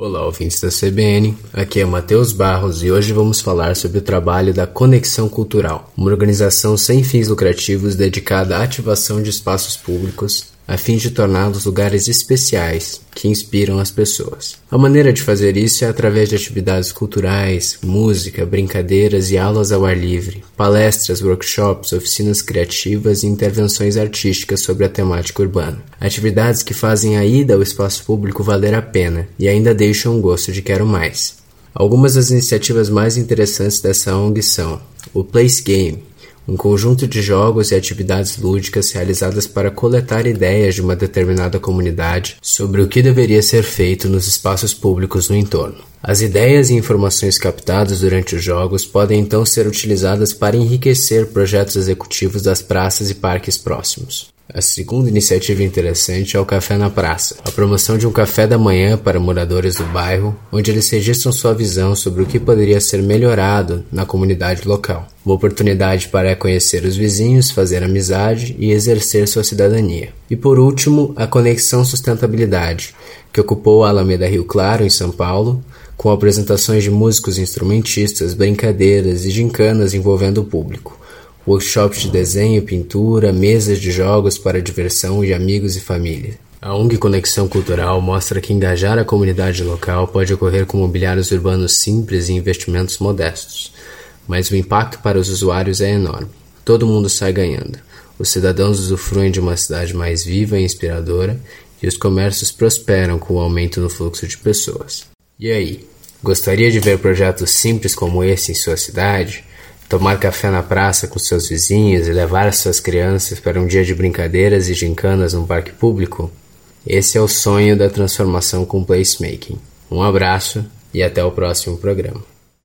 Olá, ouvintes da CBN. Aqui é Matheus Barros e hoje vamos falar sobre o trabalho da Conexão Cultural, uma organização sem fins lucrativos dedicada à ativação de espaços públicos a fim de torná-los lugares especiais que inspiram as pessoas. A maneira de fazer isso é através de atividades culturais, música, brincadeiras e aulas ao ar livre, palestras, workshops, oficinas criativas e intervenções artísticas sobre a temática urbana. Atividades que fazem a ida ao espaço público valer a pena e ainda deixam um gosto de quero mais. Algumas das iniciativas mais interessantes dessa ONG são o Place Game, um conjunto de jogos e atividades lúdicas realizadas para coletar ideias de uma determinada comunidade sobre o que deveria ser feito nos espaços públicos no entorno. As ideias e informações captadas durante os jogos podem então ser utilizadas para enriquecer projetos executivos das praças e parques próximos. A segunda iniciativa interessante é o Café na Praça, a promoção de um café da manhã para moradores do bairro, onde eles registram sua visão sobre o que poderia ser melhorado na comunidade local. Uma oportunidade para conhecer os vizinhos, fazer amizade e exercer sua cidadania. E por último, a Conexão Sustentabilidade, que ocupou a Alameda Rio Claro, em São Paulo, com apresentações de músicos instrumentistas, brincadeiras e gincanas envolvendo o público workshops de desenho, pintura, mesas de jogos para diversão de amigos e família. A ONG Conexão Cultural mostra que engajar a comunidade local pode ocorrer com mobiliários urbanos simples e investimentos modestos, mas o impacto para os usuários é enorme. Todo mundo sai ganhando. Os cidadãos usufruem de uma cidade mais viva e inspiradora e os comércios prosperam com o aumento no fluxo de pessoas. E aí, gostaria de ver projetos simples como esse em sua cidade? Tomar café na praça com seus vizinhos e levar suas crianças para um dia de brincadeiras e gincanas num parque público? Esse é o sonho da transformação com placemaking. Um abraço e até o próximo programa.